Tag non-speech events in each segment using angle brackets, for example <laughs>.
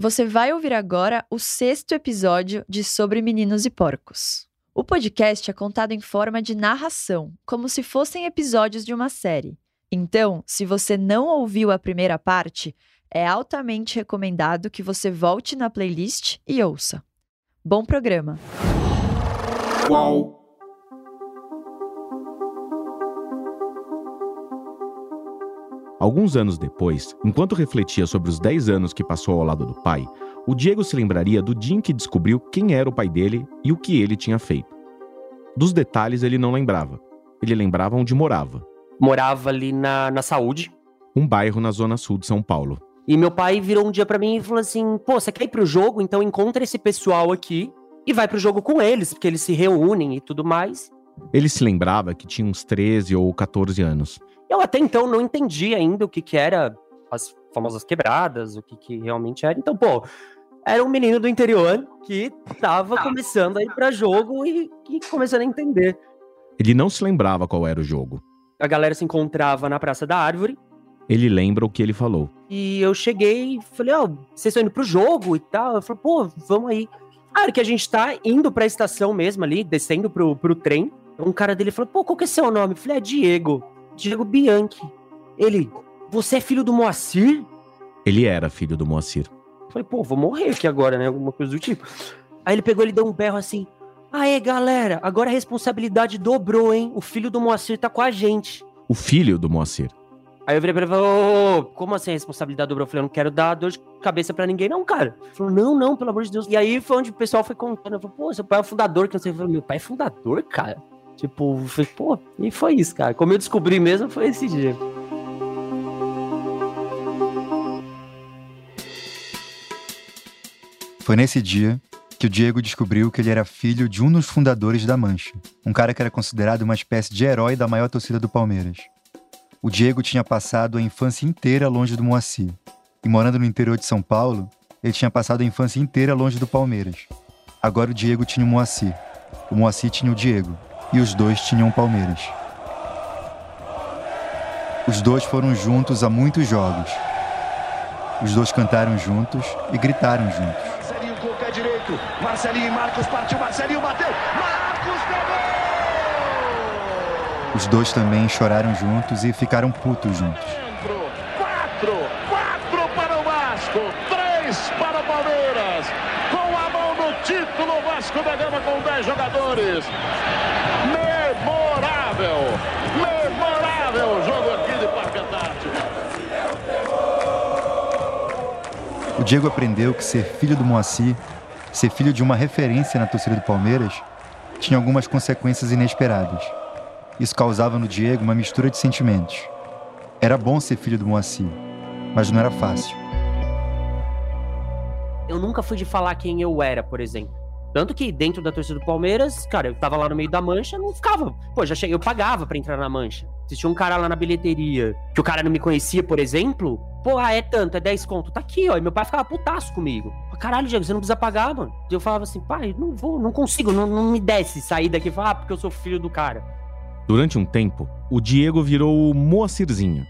Você vai ouvir agora o sexto episódio de Sobre Meninos e Porcos. O podcast é contado em forma de narração, como se fossem episódios de uma série. Então, se você não ouviu a primeira parte, é altamente recomendado que você volte na playlist e ouça. Bom programa! Alguns anos depois, enquanto refletia sobre os 10 anos que passou ao lado do pai, o Diego se lembraria do dia em que descobriu quem era o pai dele e o que ele tinha feito. Dos detalhes ele não lembrava. Ele lembrava onde morava. Morava ali na, na saúde. Um bairro na zona sul de São Paulo. E meu pai virou um dia para mim e falou assim: pô, você quer ir pro jogo? Então encontra esse pessoal aqui e vai pro jogo com eles, porque eles se reúnem e tudo mais. Ele se lembrava que tinha uns 13 ou 14 anos. Eu até então não entendi ainda o que, que era as famosas quebradas, o que, que realmente era. Então, pô, era um menino do interior que tava ah. começando a ir pra jogo e, e começando a entender. Ele não se lembrava qual era o jogo. A galera se encontrava na Praça da Árvore. Ele lembra o que ele falou. E eu cheguei e falei, ó, oh, vocês estão indo pro jogo e tal. Eu falei, pô, vamos aí. Ah, que a gente tá indo pra estação mesmo ali, descendo pro, pro trem. Um cara dele falou, pô, qual que é seu nome? Eu falei, é Diego. Diego Bianchi. Ele, você é filho do Moacir? Ele era filho do Moacir. Falei, pô, vou morrer aqui agora, né? Alguma coisa do tipo. Aí ele pegou, ele deu um berro assim. Aê, galera, agora a responsabilidade dobrou, hein? O filho do Moacir tá com a gente. O filho do Moacir. Aí eu virei pra ele e falei, como assim a responsabilidade dobrou? Eu falei, eu não quero dar dor de cabeça pra ninguém, não, cara. Ele falou, não, não, pelo amor de Deus. E aí foi onde o pessoal foi contando. Eu falei, pô, seu pai é fundador, que não sei. Eu falei, meu pai é fundador, cara? Tipo, foi, pô, e foi isso, cara. Como eu descobri mesmo, foi esse dia. Foi nesse dia que o Diego descobriu que ele era filho de um dos fundadores da Mancha, um cara que era considerado uma espécie de herói da maior torcida do Palmeiras. O Diego tinha passado a infância inteira longe do Moacir. E morando no interior de São Paulo, ele tinha passado a infância inteira longe do Palmeiras. Agora o Diego tinha o Moacir. O Moacir tinha o Diego e os dois tinham Palmeiras. Os dois foram juntos a muitos jogos. Os dois cantaram juntos e gritaram juntos. Marcelinho com o pé direito. Marcelinho e Marcos partiu. Marcelinho bateu. Marcos pegou! Os dois também choraram juntos e ficaram putos juntos. Quatro, quatro para o Vasco, três para o Palmeiras. Com a mão no título, Vasco da Gama com dez jogadores memorável, memorável jogo aqui de Parque Antártico. O Diego aprendeu que ser filho do Moacir, ser filho de uma referência na torcida do Palmeiras, tinha algumas consequências inesperadas. Isso causava no Diego uma mistura de sentimentos. Era bom ser filho do Moacir, mas não era fácil. Eu nunca fui de falar quem eu era, por exemplo. Tanto que dentro da torcida do Palmeiras, cara, eu tava lá no meio da mancha, não ficava. Pô, já cheguei, eu pagava para entrar na mancha. Se tinha um cara lá na bilheteria que o cara não me conhecia, por exemplo, pô, ah, é tanto, é 10 conto, tá aqui, ó. E meu pai ficava putaço comigo. Caralho, Diego, você não precisa pagar, mano. E eu falava assim, pai, não vou, não consigo, não, não me desce sair daqui e falar, ah, porque eu sou filho do cara. Durante um tempo, o Diego virou o Moacirzinho.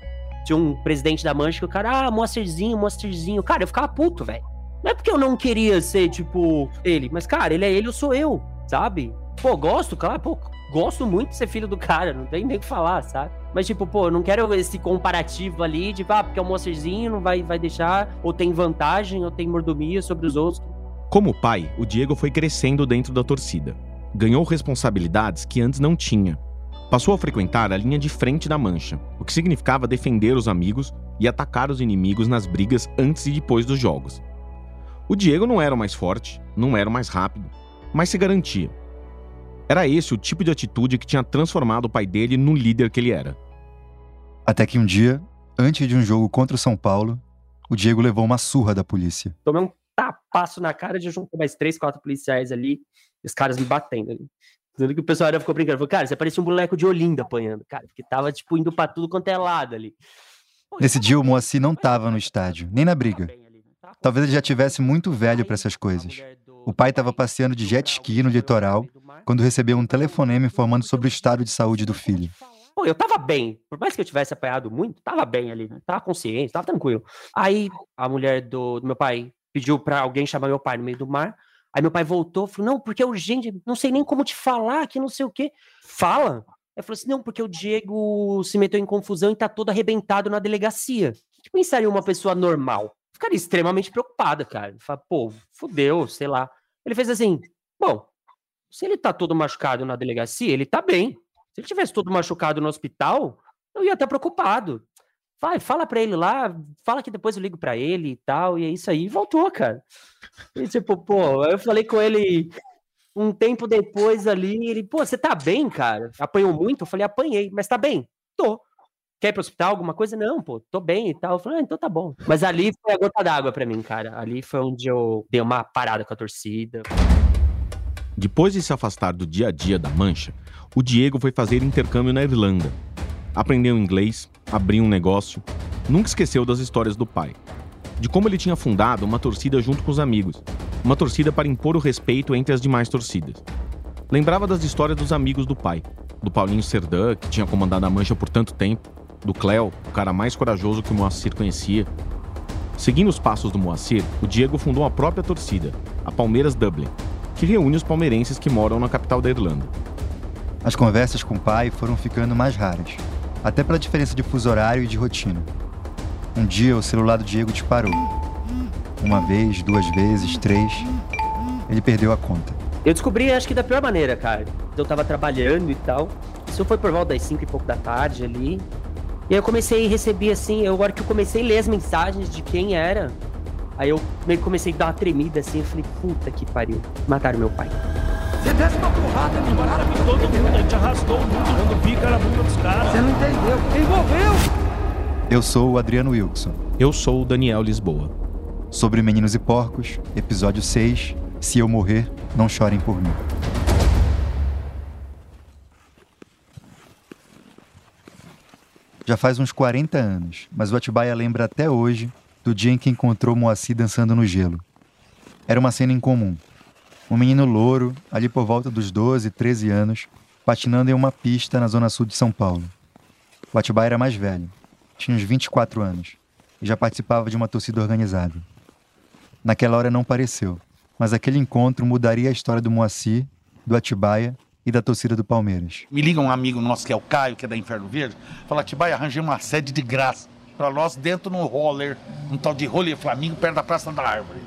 Tinha um presidente da mancha que o cara, ah, Moacirzinho, Moacirzinho. Cara, eu ficava puto, velho. Não é porque eu não queria ser, tipo, ele, mas, cara, ele é ele, eu sou eu, sabe? Pô, gosto, claro, pô, gosto muito de ser filho do cara, não tem nem o que falar, sabe? Mas, tipo, pô, não quero esse comparativo ali de, ah, porque é um monsterzinho, não vai, vai deixar, ou tem vantagem, ou tem mordomia sobre os outros. Como pai, o Diego foi crescendo dentro da torcida. Ganhou responsabilidades que antes não tinha. Passou a frequentar a linha de frente da mancha, o que significava defender os amigos e atacar os inimigos nas brigas antes e depois dos jogos. O Diego não era o mais forte, não era o mais rápido, mas se garantia. Era esse o tipo de atitude que tinha transformado o pai dele no líder que ele era. Até que um dia, antes de um jogo contra o São Paulo, o Diego levou uma surra da polícia. Tomei um tapaço na cara de juntar mais três, quatro policiais ali, e os caras me batendo ali. Tudo que o pessoal ficou brincando. Falou, cara, você parecia um boneco de Olinda apanhando, cara, porque tava, tipo, indo pra tudo quanto é lado ali. Nesse dia, o Moacir não tava no estádio, nem na briga. Talvez ele já tivesse muito velho para essas coisas. O pai estava passeando de jet ski no litoral quando recebeu um telefonema informando sobre o estado de saúde do filho. Pô, eu tava bem. Por mais que eu tivesse apanhado muito, tava bem ali, né? Tava consciente, tava tranquilo. Aí a mulher do, do meu pai pediu para alguém chamar meu pai no meio do mar. Aí meu pai voltou, falou: "Não, porque é urgente, não sei nem como te falar, que não sei o quê". Fala. Aí falou assim: "Não, porque o Diego se meteu em confusão e tá todo arrebentado na delegacia". O que pensaria uma pessoa normal? Ficaria extremamente preocupada, cara. Fala, pô, fudeu, sei lá. Ele fez assim: "Bom, se ele tá todo machucado na delegacia, ele tá bem. Se ele tivesse todo machucado no hospital, eu ia estar preocupado. Vai, fala pra ele lá, fala que depois eu ligo pra ele e tal, e é isso aí. E voltou, cara. E tipo, pô, eu falei com ele um tempo depois ali, ele, pô, você tá bem, cara? Apanhou muito? Eu falei, apanhei, mas tá bem? Tô. Quer ir pro hospital, alguma coisa? Não, pô, tô bem e tal. Eu falei, ah, então tá bom. Mas ali foi a gota d'água pra mim, cara. Ali foi onde eu dei uma parada com a torcida. Depois de se afastar do dia a dia da Mancha, o Diego foi fazer intercâmbio na Irlanda. Aprendeu inglês, abriu um negócio, nunca esqueceu das histórias do pai. De como ele tinha fundado uma torcida junto com os amigos, uma torcida para impor o respeito entre as demais torcidas. Lembrava das histórias dos amigos do pai, do Paulinho Serdã, que tinha comandado a Mancha por tanto tempo, do Cléo, o cara mais corajoso que o Moacir conhecia. Seguindo os passos do Moacir, o Diego fundou a própria torcida, a Palmeiras Dublin, que reúne os palmeirenses que moram na capital da Irlanda. As conversas com o pai foram ficando mais raras, até pela diferença de fuso horário e de rotina. Um dia o celular do Diego disparou. Uma vez, duas vezes, três. Ele perdeu a conta. Eu descobri, acho que da pior maneira, cara. Eu tava trabalhando e tal. Isso foi por volta das 5 e pouco da tarde ali. E aí eu comecei a receber assim, eu, agora que eu comecei a ler as mensagens de quem era, aí eu meio que comecei a dar uma tremida assim, eu falei, puta que pariu, mataram meu pai. Você desce uma porrada no cara com todo mundo, a gente arrastou o mundo, dando pica na bunda dos caras. Você não entendeu. Envolveu! Eu sou o Adriano Wilson. Eu sou o Daniel Lisboa. Sobre Meninos e Porcos, episódio 6. Se eu morrer, não chorem por mim. Já faz uns 40 anos, mas o Atibaia lembra até hoje do dia em que encontrou Moacir dançando no gelo. Era uma cena incomum. Um menino louro, ali por volta dos 12, 13 anos, patinando em uma pista na zona sul de São Paulo. O Atibaia era mais velho, tinha uns 24 anos, e já participava de uma torcida organizada. Naquela hora não pareceu, mas aquele encontro mudaria a história do Moacir, do Atibaia e da torcida do Palmeiras. Me liga um amigo nosso que é o Caio, que é da Inferno Verde, fala: Atibaia, arranjei uma sede de graça para nós dentro no roller, um tal de roller Flamengo, perto da Praça da Árvore.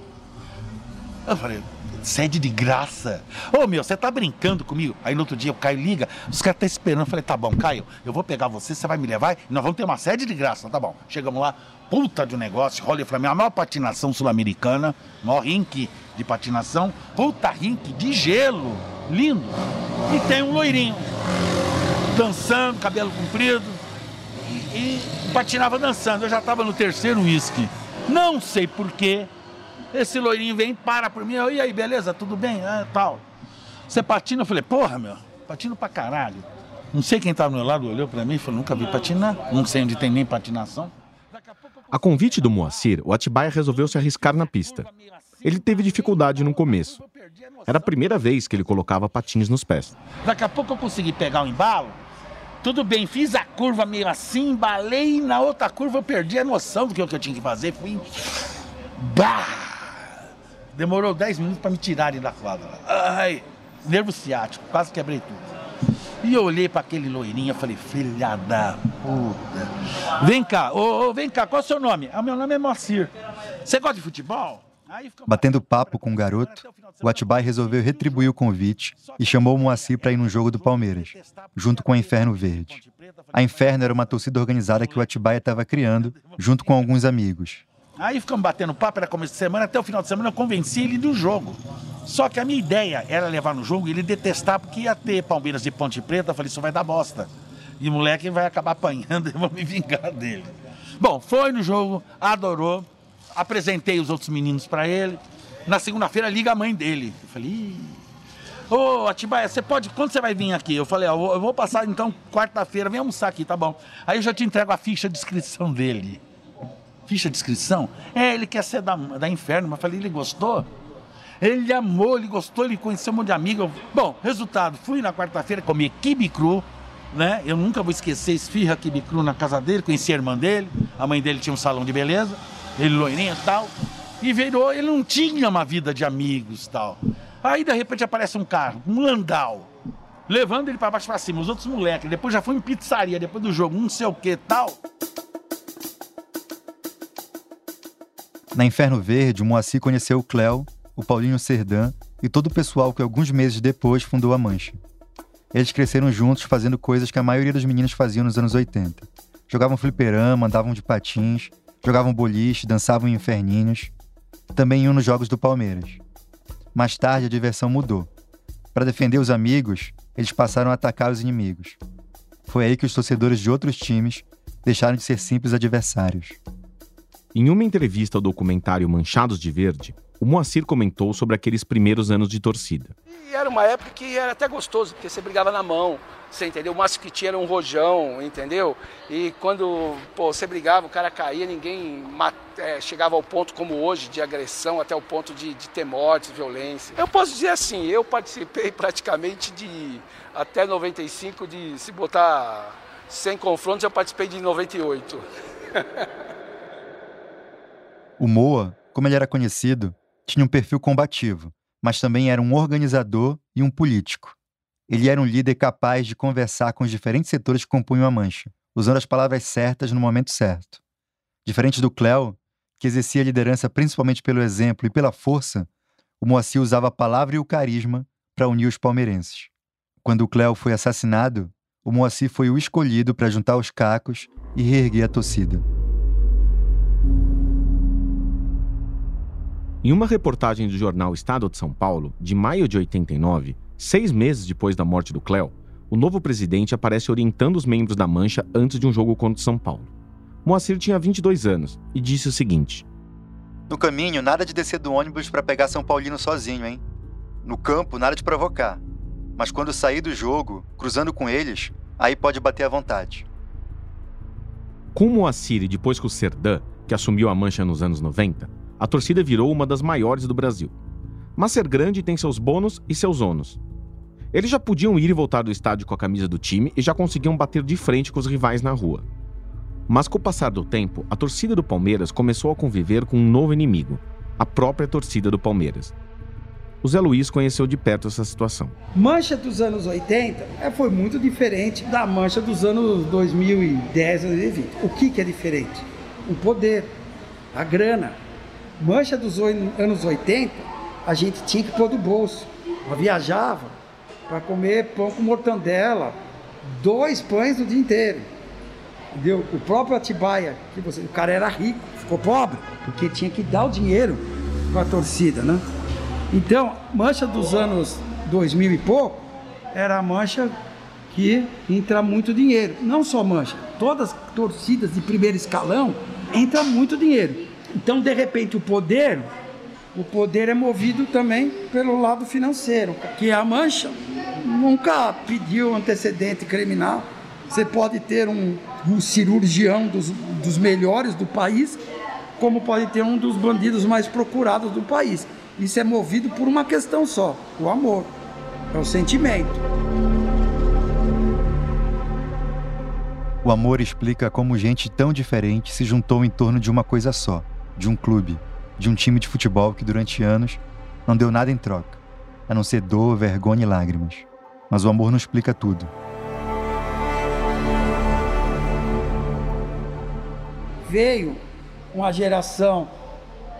Eu falei, sede de graça. Ô meu, você tá brincando comigo? Aí no outro dia o Caio liga, os caras estão esperando. Eu falei, tá bom, Caio, eu vou pegar você, você vai me levar e nós vamos ter uma sede de graça, tá bom. Chegamos lá, puta de um negócio, Roller Flamengo, a maior patinação sul-americana, maior rink de patinação, puta rink de gelo, lindo. E tem um loirinho, dançando, cabelo comprido, e, e patinava dançando. Eu já tava no terceiro uísque. Não sei porquê, esse loirinho vem, para por mim, eu, e aí, beleza, tudo bem? Ah, tal. Você patina? Eu falei, porra, meu, patino pra caralho. Não sei quem tava do meu lado olhou pra mim e falou, nunca vi patinar, não sei onde tem nem patinação. A convite do Moacir, o Atibaia resolveu se arriscar na pista. Ele teve dificuldade no começo. Era a primeira vez que ele colocava patins nos pés. Daqui a pouco eu consegui pegar o embalo. Tudo bem, fiz a curva meio assim, embalei e na outra curva eu perdi a noção do que eu tinha que fazer. Fui. Bah! Demorou 10 minutos para me tirarem da quadra. Ai, nervo ciático, quase quebrei tudo. E eu olhei para aquele loirinho e falei, filha da puta. Vem cá, ô, ô, vem cá, qual é o seu nome? Ah, meu nome é Moacir. Você gosta de futebol? Batendo papo com o garoto, o Atibaia resolveu retribuir o convite e chamou o Moacir para ir no jogo do Palmeiras, junto com a Inferno Verde. A Inferno era uma torcida organizada que o Atibaia estava criando, junto com alguns amigos. Aí ficamos batendo papo, era começo de semana, até o final de semana eu convenci ele do jogo. Só que a minha ideia era levar no jogo e ele detestar, porque ia ter Palmeiras de Ponte Preta. Eu falei, isso vai dar bosta. E o moleque vai acabar apanhando e <laughs> eu vou me vingar dele. Bom, foi no jogo, adorou. Apresentei os outros meninos para ele. Na segunda-feira liga a mãe dele. Eu falei. Ô, Atibaia, você pode. Quando você vai vir aqui? Eu falei, ó, eu vou passar então quarta-feira, vem almoçar aqui, tá bom. Aí eu já te entrego a ficha de inscrição dele ficha de inscrição. É, ele quer ser da, da Inferno, mas falei, ele gostou? Ele amou, ele gostou, ele conheceu um monte de amigos. Bom, resultado, fui na quarta-feira comer quibe cru, né? Eu nunca vou esquecer esfirra quibe cru na casa dele, conheci a irmã dele, a mãe dele tinha um salão de beleza, ele loirinho e tal. E virou, ele não tinha uma vida de amigos tal. Aí de repente aparece um carro, um Landau, levando ele para baixo para cima, os outros moleques. Depois já foi em pizzaria, depois do jogo, não sei o que tal. Na Inferno Verde, o Moacir conheceu o Cléo, o Paulinho Serdan e todo o pessoal que alguns meses depois fundou a Mancha. Eles cresceram juntos fazendo coisas que a maioria dos meninos faziam nos anos 80. Jogavam fliperama, andavam de patins, jogavam boliche, dançavam em inferninhos. Também iam nos jogos do Palmeiras. Mais tarde, a diversão mudou. Para defender os amigos, eles passaram a atacar os inimigos. Foi aí que os torcedores de outros times deixaram de ser simples adversários. Em uma entrevista ao documentário Manchados de Verde, o Moacir comentou sobre aqueles primeiros anos de torcida. E era uma época que era até gostoso, porque você brigava na mão, você entendeu? O máximo que tinha era um rojão, entendeu? E quando pô, você brigava, o cara caía, ninguém é, chegava ao ponto como hoje, de agressão, até o ponto de, de ter mortes, violência. Eu posso dizer assim, eu participei <laughs> praticamente de, até 95, de se botar 100 confrontos, eu participei de 98. <laughs> O Moa, como ele era conhecido, tinha um perfil combativo, mas também era um organizador e um político. Ele era um líder capaz de conversar com os diferentes setores que compunham a mancha, usando as palavras certas no momento certo. Diferente do Cléo, que exercia a liderança principalmente pelo exemplo e pela força, o Moacir usava a palavra e o carisma para unir os palmeirenses. Quando o Cléo foi assassinado, o Moacir foi o escolhido para juntar os cacos e reerguer a torcida. Em uma reportagem do jornal Estado de São Paulo, de maio de 89, seis meses depois da morte do Cléo, o novo presidente aparece orientando os membros da Mancha antes de um jogo contra o São Paulo. Moacir tinha 22 anos e disse o seguinte: No caminho, nada de descer do ônibus para pegar São Paulino sozinho, hein? No campo, nada de provocar. Mas quando sair do jogo, cruzando com eles, aí pode bater à vontade. Com Moacir e depois com o Serdan, que assumiu a Mancha nos anos 90, a torcida virou uma das maiores do Brasil. Mas ser grande tem seus bônus e seus ônus. Eles já podiam ir e voltar do estádio com a camisa do time e já conseguiam bater de frente com os rivais na rua. Mas com o passar do tempo, a torcida do Palmeiras começou a conviver com um novo inimigo, a própria torcida do Palmeiras. O Zé Luiz conheceu de perto essa situação. Mancha dos anos 80 é, foi muito diferente da mancha dos anos 2010, 2020. O que, que é diferente? O poder, a grana, Mancha dos anos 80, a gente tinha que pôr do bolso. Eu viajava para comer pão com mortandela, dois pães o dia inteiro. Entendeu? O próprio Atibaia, que você, o cara era rico, ficou pobre, porque tinha que dar o dinheiro para a torcida, né? Então, mancha dos anos 2000 e pouco era a mancha que entra muito dinheiro. Não só mancha, todas as torcidas de primeiro escalão entra muito dinheiro. Então, de repente, o poder, o poder é movido também pelo lado financeiro, que a Mancha nunca pediu antecedente criminal. Você pode ter um, um cirurgião dos, dos melhores do país, como pode ter um dos bandidos mais procurados do país. Isso é movido por uma questão só: o amor, é o sentimento. O amor explica como gente tão diferente se juntou em torno de uma coisa só de um clube, de um time de futebol que durante anos não deu nada em troca, a não ser dor, vergonha e lágrimas. Mas o amor não explica tudo. Veio uma geração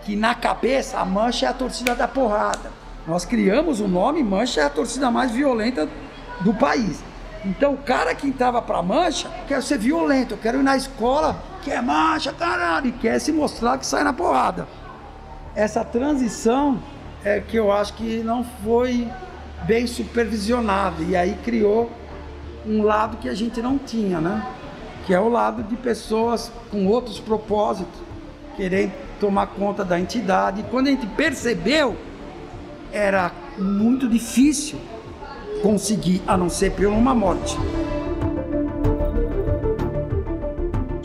que na cabeça a Mancha é a torcida da porrada. Nós criamos o nome Mancha é a torcida mais violenta do país. Então o cara que estava para Mancha quer ser violento, eu quero ir na escola quer marcha, caralho, e quer se mostrar que sai na porrada. Essa transição é que eu acho que não foi bem supervisionada e aí criou um lado que a gente não tinha, né? Que é o lado de pessoas com outros propósitos, querendo tomar conta da entidade. E quando a gente percebeu, era muito difícil conseguir, a não ser por uma morte.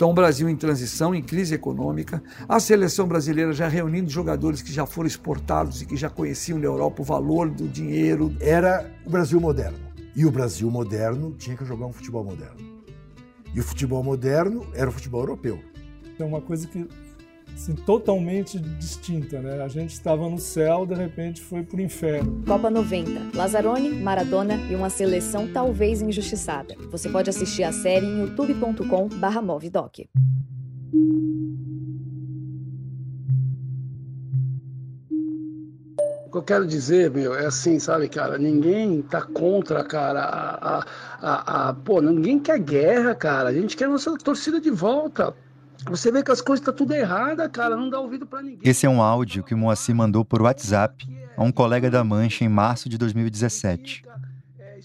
Então, o Brasil em transição, em crise econômica, a seleção brasileira já reunindo jogadores que já foram exportados e que já conheciam na Europa o valor do dinheiro. Era o Brasil moderno. E o Brasil moderno tinha que jogar um futebol moderno. E o futebol moderno era o futebol europeu. É uma coisa que assim, totalmente distinta, né? A gente estava no céu, de repente foi pro inferno. Copa 90. Lazzaroni, Maradona e uma seleção talvez injustiçada. Você pode assistir a série em youtube.com/movidoc. O que eu quero dizer, meu, é assim, sabe, cara, ninguém tá contra, cara, a, a, a, a, pô, ninguém quer guerra, cara, a gente quer nossa torcida de volta. Você vê que as coisas estão tá tudo errada, cara, não dá ouvido para ninguém. Esse é um áudio que o Moacir mandou por WhatsApp a um colega da Mancha em março de 2017.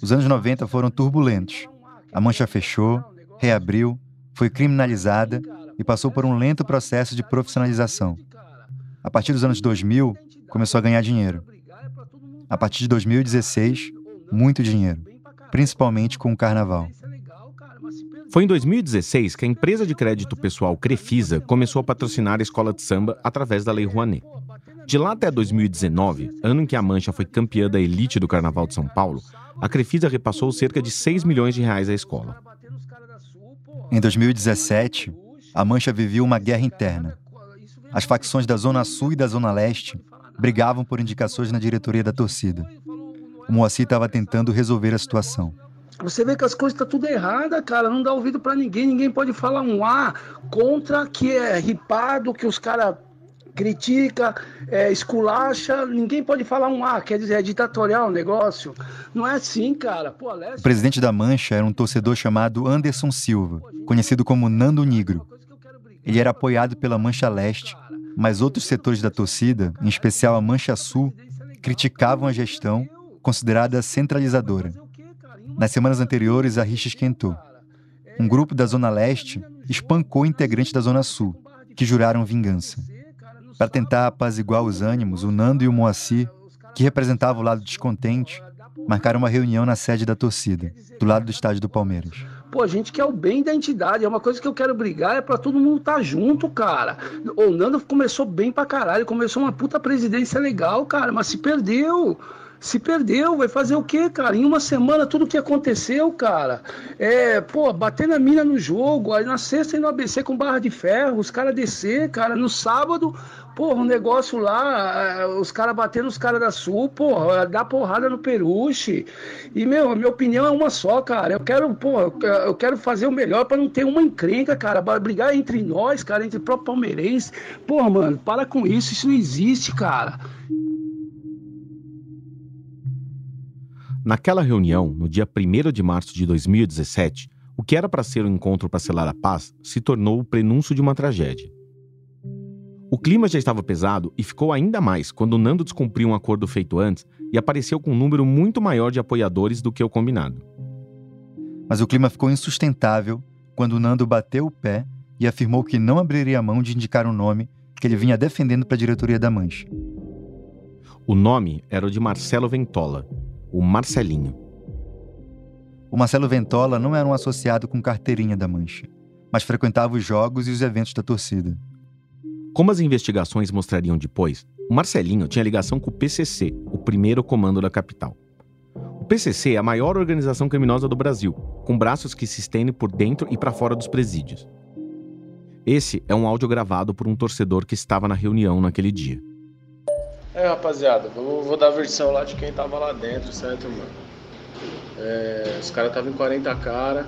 Os anos 90 foram turbulentos. A Mancha fechou, reabriu, foi criminalizada e passou por um lento processo de profissionalização. A partir dos anos 2000, começou a ganhar dinheiro. A partir de 2016, muito dinheiro, principalmente com o carnaval. Foi em 2016 que a empresa de crédito pessoal Crefisa começou a patrocinar a escola de samba através da Lei Rouanet. De lá até 2019, ano em que a Mancha foi campeã da elite do Carnaval de São Paulo, a Crefisa repassou cerca de 6 milhões de reais à escola. Em 2017, a Mancha vivia uma guerra interna. As facções da Zona Sul e da Zona Leste brigavam por indicações na diretoria da torcida. O Moacir estava tentando resolver a situação. Você vê que as coisas estão tá tudo errada, cara. Não dá ouvido para ninguém. Ninguém pode falar um A contra que é ripado, que os caras critica, é, esculacha, ninguém pode falar um A, quer dizer, é ditatorial o negócio. Não é assim, cara. Pô, O presidente da Mancha era um torcedor chamado Anderson Silva, conhecido como Nando Negro. Ele era apoiado pela Mancha Leste, mas outros setores da torcida, em especial a Mancha Sul, criticavam a gestão, considerada centralizadora. Nas semanas anteriores, a rixa esquentou. Um grupo da Zona Leste espancou integrantes da Zona Sul, que juraram vingança. Para tentar apaziguar os ânimos, o Nando e o Moacir, que representavam o lado descontente, marcaram uma reunião na sede da torcida, do lado do estádio do Palmeiras. Pô, a gente quer o bem da entidade. É uma coisa que eu quero brigar, é para todo mundo estar tá junto, cara. O Nando começou bem pra caralho, começou uma puta presidência legal, cara, mas se perdeu se perdeu, vai fazer o quê, cara? Em uma semana, tudo que aconteceu, cara. É, pô, bater na mina no jogo, aí na sexta e no ABC com barra de ferro, os caras descer, cara. No sábado, porra, um negócio lá, é, os caras batendo os caras da Sul, porra, dar porrada no Peruche. E, meu, minha opinião é uma só, cara. Eu quero, porra, eu quero fazer o melhor para não ter uma encrenca, cara. Brigar entre nós, cara, entre o próprio palmeirense. Porra, mano, para com isso, isso não existe, cara. Naquela reunião, no dia 1 de março de 2017, o que era para ser um encontro para selar a paz se tornou o prenúncio de uma tragédia. O clima já estava pesado e ficou ainda mais quando Nando descumpriu um acordo feito antes e apareceu com um número muito maior de apoiadores do que o combinado. Mas o clima ficou insustentável quando Nando bateu o pé e afirmou que não abriria mão de indicar um nome que ele vinha defendendo para a diretoria da Mancha. O nome era o de Marcelo Ventola, o Marcelinho. O Marcelo Ventola não era um associado com carteirinha da Mancha, mas frequentava os jogos e os eventos da torcida. Como as investigações mostrariam depois, o Marcelinho tinha ligação com o PCC, o primeiro comando da capital. O PCC é a maior organização criminosa do Brasil, com braços que se estendem por dentro e para fora dos presídios. Esse é um áudio gravado por um torcedor que estava na reunião naquele dia. É, rapaziada, vou, vou dar a versão lá de quem tava lá dentro, certo, mano? É, os caras estavam em 40 cara,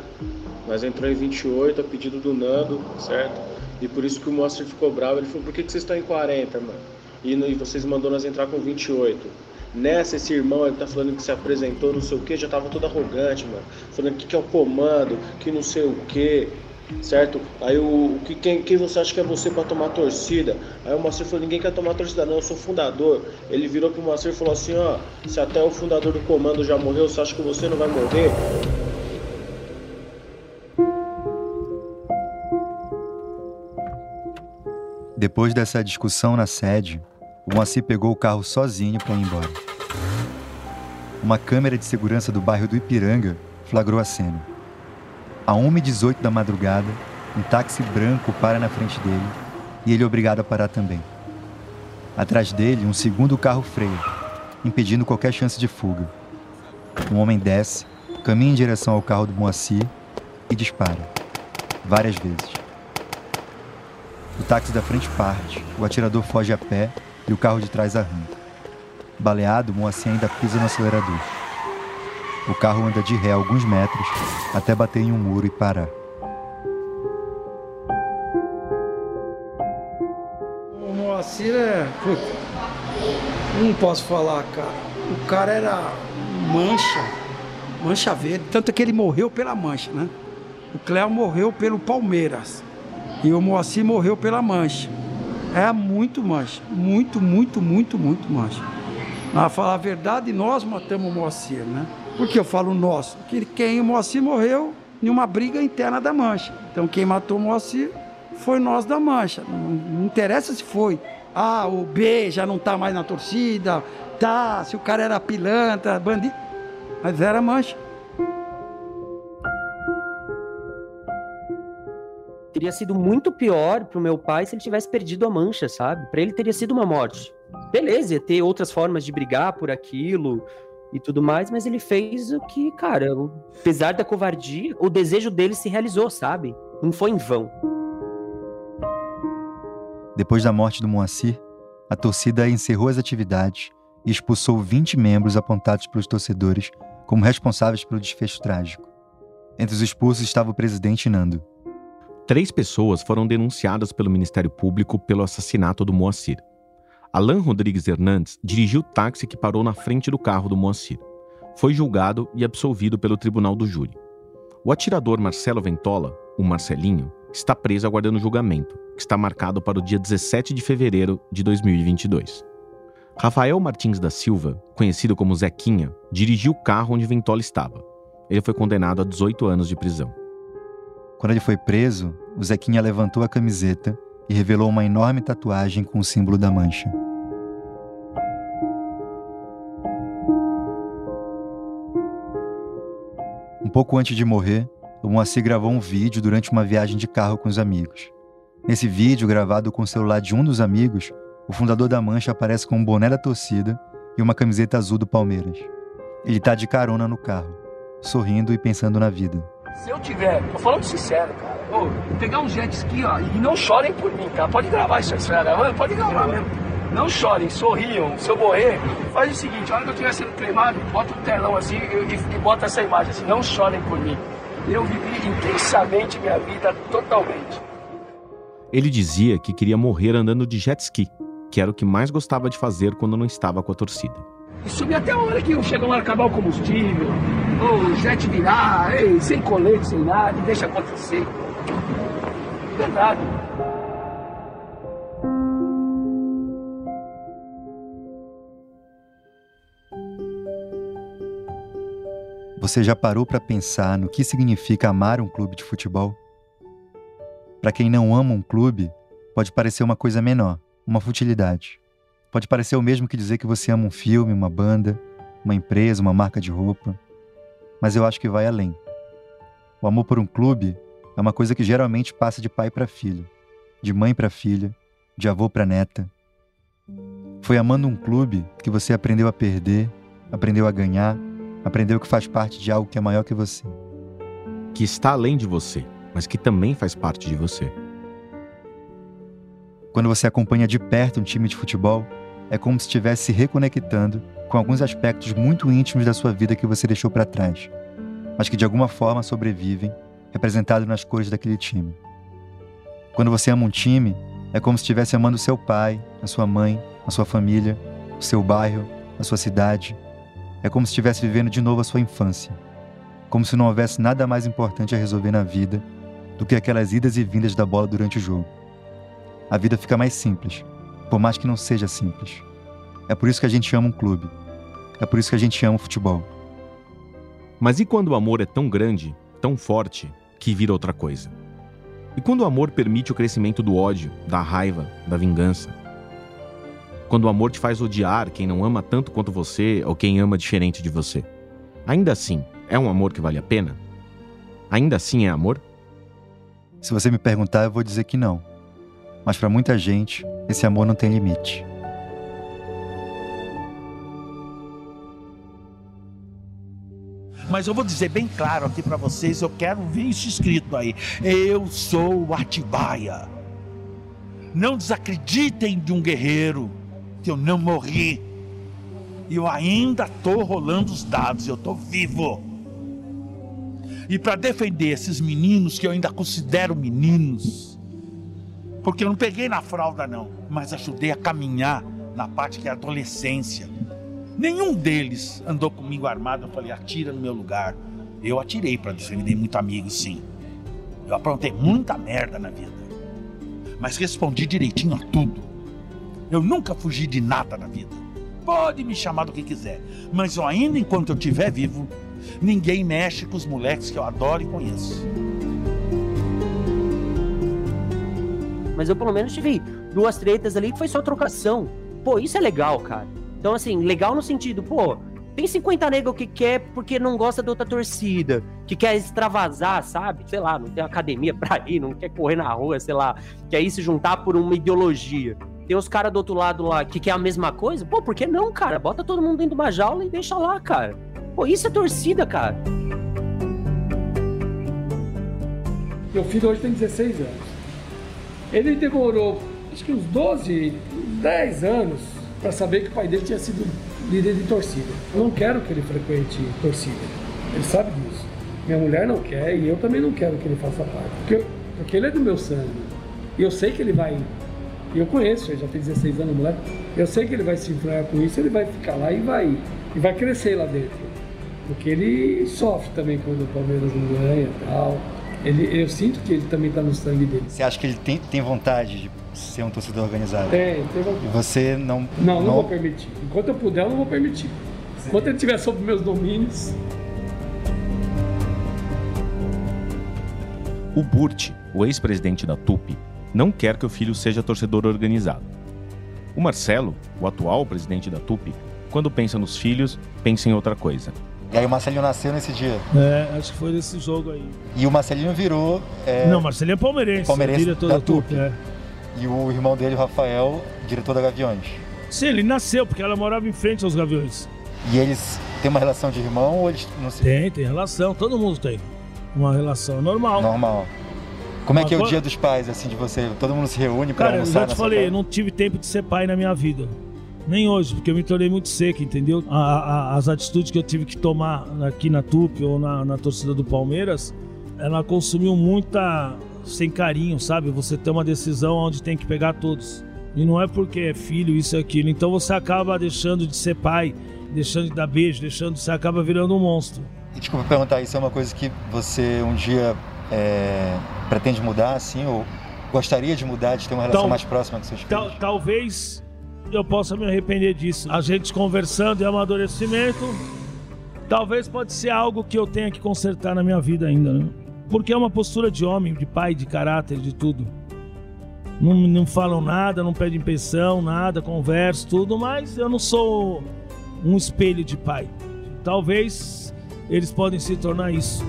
nós entrou em 28 a pedido do Nando, certo? E por isso que o Monster ficou bravo. Ele falou: por que, que vocês estão em 40, mano? E, e vocês mandou nós entrar com 28. Nessa, esse irmão, ele tá falando que se apresentou, não sei o que, já tava todo arrogante, mano. Falando que, que é o comando, que não sei o que certo? Aí o, que, quem, quem você acha que é você para tomar torcida? Aí o Moacir falou, ninguém quer tomar torcida não, eu sou fundador. Ele virou pro Moacir e falou assim, ó, se até o fundador do comando já morreu, você acha que você não vai morrer? Depois dessa discussão na sede, o Moacir pegou o carro sozinho para ir embora. Uma câmera de segurança do bairro do Ipiranga flagrou a cena. A 1h18 da madrugada, um táxi branco para na frente dele e ele é obrigado a parar também. Atrás dele, um segundo carro freia, impedindo qualquer chance de fuga. Um homem desce, caminha em direção ao carro do Moacir e dispara. Várias vezes. O táxi da frente parte, o atirador foge a pé e o carro de trás arranca. Baleado, Moacir ainda pisa no acelerador. O carro anda de ré alguns metros até bater em um muro e parar. O Moacir é. Puta, não posso falar, cara. O cara era mancha, mancha verde. Tanto que ele morreu pela mancha, né? O Cléo morreu pelo Palmeiras. E o Moacir morreu pela mancha. É muito mancha. Muito, muito, muito, muito mancha. Mas falar a verdade, nós matamos o Moacir, né? Por que eu falo nós? Porque quem o Moacir morreu em uma briga interna da mancha. Então quem matou o Moacir foi nós da mancha. Não, não interessa se foi. Ah, o B já não tá mais na torcida. Tá, se o cara era pilantra, bandido. Mas era mancha. Teria sido muito pior pro meu pai se ele tivesse perdido a mancha, sabe? Para ele teria sido uma morte. Beleza, ia ter outras formas de brigar por aquilo e tudo mais, mas ele fez o que, cara, apesar da covardia, o desejo dele se realizou, sabe? Não foi em vão. Depois da morte do Moacir, a torcida encerrou as atividades e expulsou 20 membros apontados pelos torcedores como responsáveis pelo desfecho trágico. Entre os expulsos estava o presidente Nando. Três pessoas foram denunciadas pelo Ministério Público pelo assassinato do Moacir. Alain Rodrigues Hernandes dirigiu o táxi que parou na frente do carro do Moacir. Foi julgado e absolvido pelo tribunal do júri. O atirador Marcelo Ventola, o Marcelinho, está preso aguardando julgamento, que está marcado para o dia 17 de fevereiro de 2022. Rafael Martins da Silva, conhecido como Zequinha, dirigiu o carro onde Ventola estava. Ele foi condenado a 18 anos de prisão. Quando ele foi preso, o Zequinha levantou a camiseta e revelou uma enorme tatuagem com o símbolo da mancha. Um pouco antes de morrer, o Moacir gravou um vídeo durante uma viagem de carro com os amigos. Nesse vídeo, gravado com o celular de um dos amigos, o fundador da Mancha aparece com um boné da torcida e uma camiseta azul do Palmeiras. Ele tá de carona no carro, sorrindo e pensando na vida. Se eu tiver, tô falando sincero, cara, ô, pegar um jet ski, ó, e não chorem por mim, tá? Pode gravar isso aí, pode gravar mesmo. Não chorem, sorriam. Se eu morrer, faz o seguinte, a hora que eu estiver sendo cremado, bota um telão assim e, e, e bota essa imagem assim, não chorem por mim. Eu vivi intensamente minha vida totalmente. Ele dizia que queria morrer andando de jet ski, que era o que mais gostava de fazer quando não estava com a torcida. E subir até a hora que chegam lá acabar o combustível, ou o jet virar, ei, sem colete, sem nada, e deixa acontecer. Verdade. Você já parou para pensar no que significa amar um clube de futebol? Para quem não ama um clube, pode parecer uma coisa menor, uma futilidade. Pode parecer o mesmo que dizer que você ama um filme, uma banda, uma empresa, uma marca de roupa. Mas eu acho que vai além. O amor por um clube é uma coisa que geralmente passa de pai para filho, de mãe para filha, de avô para neta. Foi amando um clube que você aprendeu a perder, aprendeu a ganhar, aprendeu que faz parte de algo que é maior que você. Que está além de você, mas que também faz parte de você. Quando você acompanha de perto um time de futebol, é como se estivesse se reconectando com alguns aspectos muito íntimos da sua vida que você deixou para trás, mas que de alguma forma sobrevivem, representados nas cores daquele time. Quando você ama um time, é como se estivesse amando seu pai, a sua mãe, a sua família, o seu bairro, a sua cidade. É como se estivesse vivendo de novo a sua infância. Como se não houvesse nada mais importante a resolver na vida do que aquelas idas e vindas da bola durante o jogo a vida fica mais simples, por mais que não seja simples. É por isso que a gente ama um clube. É por isso que a gente ama o futebol. Mas e quando o amor é tão grande, tão forte, que vira outra coisa? E quando o amor permite o crescimento do ódio, da raiva, da vingança? Quando o amor te faz odiar quem não ama tanto quanto você ou quem ama diferente de você? Ainda assim, é um amor que vale a pena? Ainda assim é amor? Se você me perguntar, eu vou dizer que não. Mas para muita gente, esse amor não tem limite. Mas eu vou dizer bem claro aqui para vocês, eu quero ver isso escrito aí. Eu sou o Atibaia. Não desacreditem de um guerreiro, que eu não morri. Eu ainda estou rolando os dados, eu estou vivo. E para defender esses meninos que eu ainda considero meninos, porque eu não peguei na fralda não, mas ajudei a caminhar na parte que é adolescência. Nenhum deles andou comigo armado, eu falei, atira no meu lugar. Eu atirei para defender muito amigo, sim. Eu aprontei muita merda na vida. Mas respondi direitinho a tudo. Eu nunca fugi de nada na vida. Pode me chamar do que quiser, mas eu ainda enquanto eu estiver vivo, ninguém mexe com os moleques que eu adoro e conheço. Mas eu pelo menos tive duas tretas ali que foi só trocação. Pô, isso é legal, cara. Então, assim, legal no sentido, pô, tem 50 negros que quer porque não gosta da outra torcida, que quer extravasar, sabe? Sei lá, não tem academia <laughs> pra ir, não quer correr na rua, sei lá, quer ir se juntar por uma ideologia. Tem os caras do outro lado lá que quer a mesma coisa, pô, por que não, cara? Bota todo mundo dentro de uma jaula e deixa lá, cara. Pô, isso é torcida, cara. Meu filho hoje tem 16 anos. Ele demorou, acho que uns 12, 10 anos para saber que o pai dele tinha sido líder de torcida. Eu não quero que ele frequente torcida. Ele sabe disso. Minha mulher não quer e eu também não quero que ele faça parte. Porque, porque ele é do meu sangue. E eu sei que ele vai. Eu conheço, ele já tem 16 anos, moleque. Eu sei que ele vai se influenciar com isso, ele vai ficar lá e vai, e vai crescer lá dentro. Porque ele sofre também quando o Palmeiras não ganha e tal. Ele, eu sinto que ele também está no sangue dele. Você acha que ele tem, tem vontade de ser um torcedor organizado? Tem, tem vontade. E você não. Não, não, não vou permitir. Enquanto eu puder, eu não vou permitir. Enquanto ele estiver sob meus domínios. O Burt, o ex-presidente da TUP, não quer que o filho seja torcedor organizado. O Marcelo, o atual presidente da TUP, quando pensa nos filhos, pensa em outra coisa. E aí o Marcelinho nasceu nesse dia. É, acho que foi nesse jogo aí. E o Marcelinho virou. É... Não, Marcelinho é palmeirense. Palmeirense diretor da, da TUP. É. E o irmão dele, o Rafael, diretor da Gaviões. Sim, ele nasceu, porque ela morava em frente aos Gaviões. E eles têm uma relação de irmão ou eles não se. Tem, tem relação, todo mundo tem. Uma relação normal. Normal. Como é que é o dia dos pais, assim, de você? Todo mundo se reúne para Cara, almoçar eu já te falei, eu não tive tempo de ser pai na minha vida. Nem hoje, porque eu me tornei muito seco, entendeu? A, a, as atitudes que eu tive que tomar aqui na TUP ou na, na torcida do Palmeiras, ela consumiu muita sem carinho, sabe? Você tem uma decisão onde tem que pegar todos. E não é porque é filho, isso e aquilo. Então você acaba deixando de ser pai, deixando de dar beijo, deixando, você acaba virando um monstro. E desculpa perguntar, isso é uma coisa que você um dia é, pretende mudar, assim, ou gostaria de mudar, de ter uma relação Tal- mais próxima com seus filhos? Tal- talvez eu possa me arrepender disso. A gente conversando e amadurecimento, talvez pode ser algo que eu tenha que consertar na minha vida ainda, né? Porque é uma postura de homem, de pai, de caráter, de tudo. Não, não falam nada, não pedem pensão, nada, converso, tudo, mas eu não sou um espelho de pai. Talvez eles podem se tornar isso.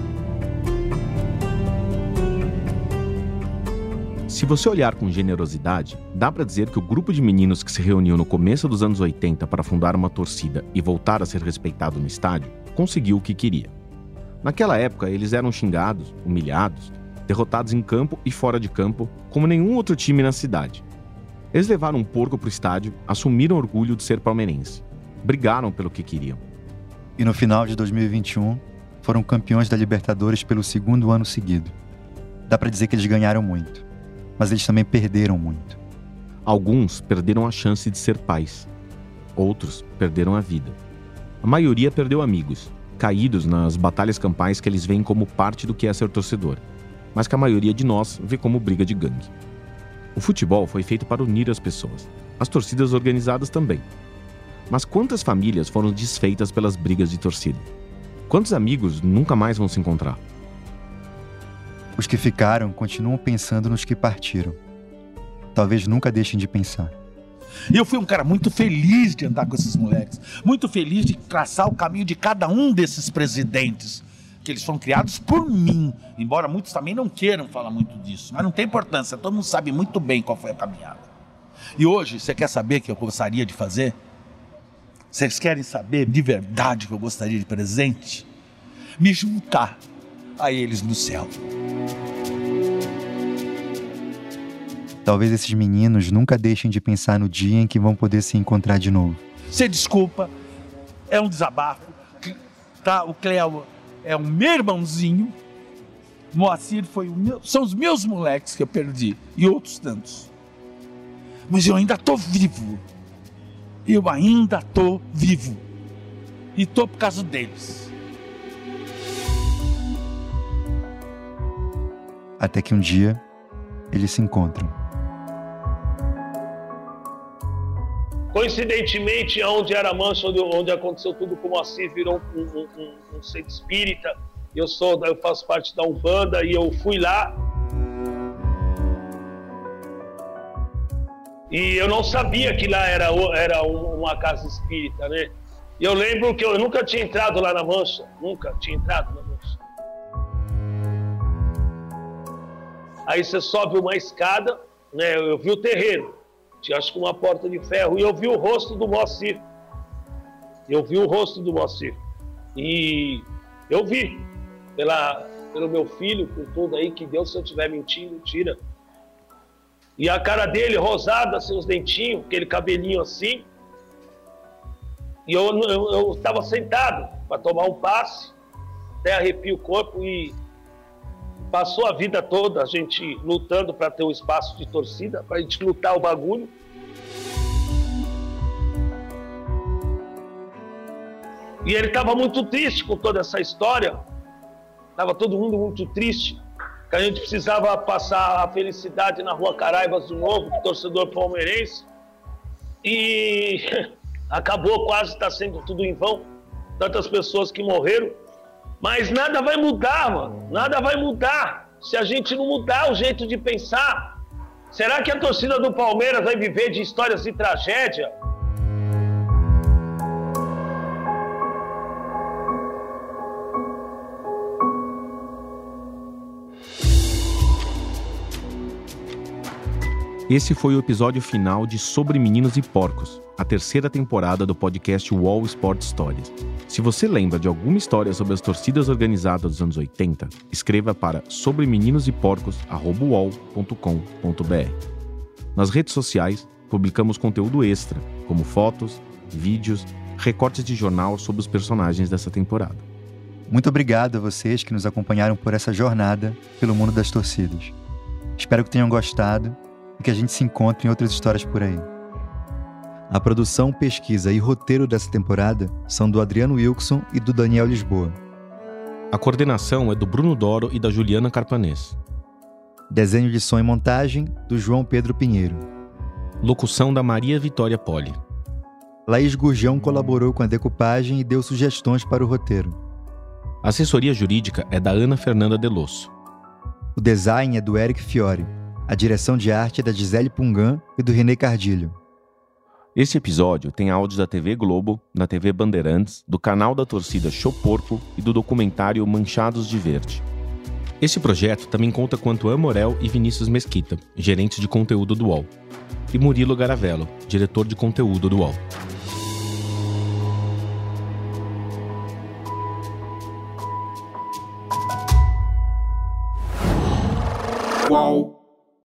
Se você olhar com generosidade, dá pra dizer que o grupo de meninos que se reuniu no começo dos anos 80 para fundar uma torcida e voltar a ser respeitado no estádio conseguiu o que queria. Naquela época, eles eram xingados, humilhados, derrotados em campo e fora de campo, como nenhum outro time na cidade. Eles levaram um porco pro estádio, assumiram orgulho de ser palmeirense, brigaram pelo que queriam. E no final de 2021, foram campeões da Libertadores pelo segundo ano seguido. Dá pra dizer que eles ganharam muito, mas eles também perderam muito. Alguns perderam a chance de ser pais. Outros perderam a vida. A maioria perdeu amigos, caídos nas batalhas campais que eles veem como parte do que é ser torcedor, mas que a maioria de nós vê como briga de gangue. O futebol foi feito para unir as pessoas, as torcidas organizadas também. Mas quantas famílias foram desfeitas pelas brigas de torcida? Quantos amigos nunca mais vão se encontrar? Os que ficaram continuam pensando nos que partiram. Talvez nunca deixem de pensar. E eu fui um cara muito feliz de andar com esses moleques, muito feliz de traçar o caminho de cada um desses presidentes, que eles foram criados por mim, embora muitos também não queiram falar muito disso, mas não tem importância, todo mundo sabe muito bem qual foi a caminhada. E hoje, você quer saber o que eu gostaria de fazer? Vocês querem saber de verdade o que eu gostaria de presente? Me juntar a eles no céu. Talvez esses meninos nunca deixem de pensar no dia em que vão poder se encontrar de novo. Você desculpa, é um desabafo. Tá, o Cleo é o meu irmãozinho. Moacir foi o meu, são os meus moleques que eu perdi e outros tantos. Mas eu ainda tô vivo. Eu ainda tô vivo. E tô por causa deles. Até que um dia eles se encontram. Coincidentemente, onde era mancha, onde, onde aconteceu tudo com o Moacir, virou um, um, um, um centro espírita. Eu sou, eu faço parte da Umbanda e eu fui lá. E eu não sabia que lá era, era uma casa espírita, né? E eu lembro que eu nunca tinha entrado lá na mancha, nunca tinha entrado na mancha. Aí você sobe uma escada, né? Eu vi o terreiro tinha acho que uma porta de ferro, e eu vi o rosto do Moacir. Eu vi o rosto do Moacir. E eu vi, pela, pelo meu filho, por tudo aí, que Deus, se eu estiver mentindo, tira. E a cara dele rosada, seus assim, dentinhos, aquele cabelinho assim. E eu estava sentado para tomar um passe, até arrepio o corpo e passou a vida toda a gente lutando para ter um espaço de torcida, para a gente lutar o bagulho. E ele estava muito triste com toda essa história. Estava todo mundo muito triste. Que a gente precisava passar a felicidade na rua Caraibas de novo, torcedor palmeirense. E <laughs> acabou quase, está sendo tudo em vão. Tantas pessoas que morreram. Mas nada vai mudar, mano. Nada vai mudar se a gente não mudar o jeito de pensar. Será que a torcida do Palmeiras vai viver de histórias de tragédia? Esse foi o episódio final de Sobre Meninos e Porcos, a terceira temporada do podcast Wall Sport Stories. Se você lembra de alguma história sobre as torcidas organizadas dos anos 80, escreva para sobremeninosepporcos@wall.com.br. Nas redes sociais, publicamos conteúdo extra, como fotos, vídeos, recortes de jornal sobre os personagens dessa temporada. Muito obrigado a vocês que nos acompanharam por essa jornada pelo mundo das torcidas. Espero que tenham gostado e que a gente se encontre em outras histórias por aí. A produção, pesquisa e roteiro dessa temporada são do Adriano Wilson e do Daniel Lisboa. A coordenação é do Bruno Doro e da Juliana Carpanês. Desenho de som e montagem do João Pedro Pinheiro. Locução da Maria Vitória Poli. Laís Gurjão colaborou com a decupagem e deu sugestões para o roteiro. A assessoria jurídica é da Ana Fernanda Delosso. O design é do Eric Fiore. A direção de arte é da Gisele Pungan e do René Cardilho. Este episódio tem áudios da TV Globo, da TV Bandeirantes, do canal da torcida Show Porco e do documentário Manchados de Verde. Esse projeto também conta com Antoine Morel e Vinícius Mesquita, gerentes de conteúdo do UOL, e Murilo Garavello, diretor de conteúdo do UOL. Qual?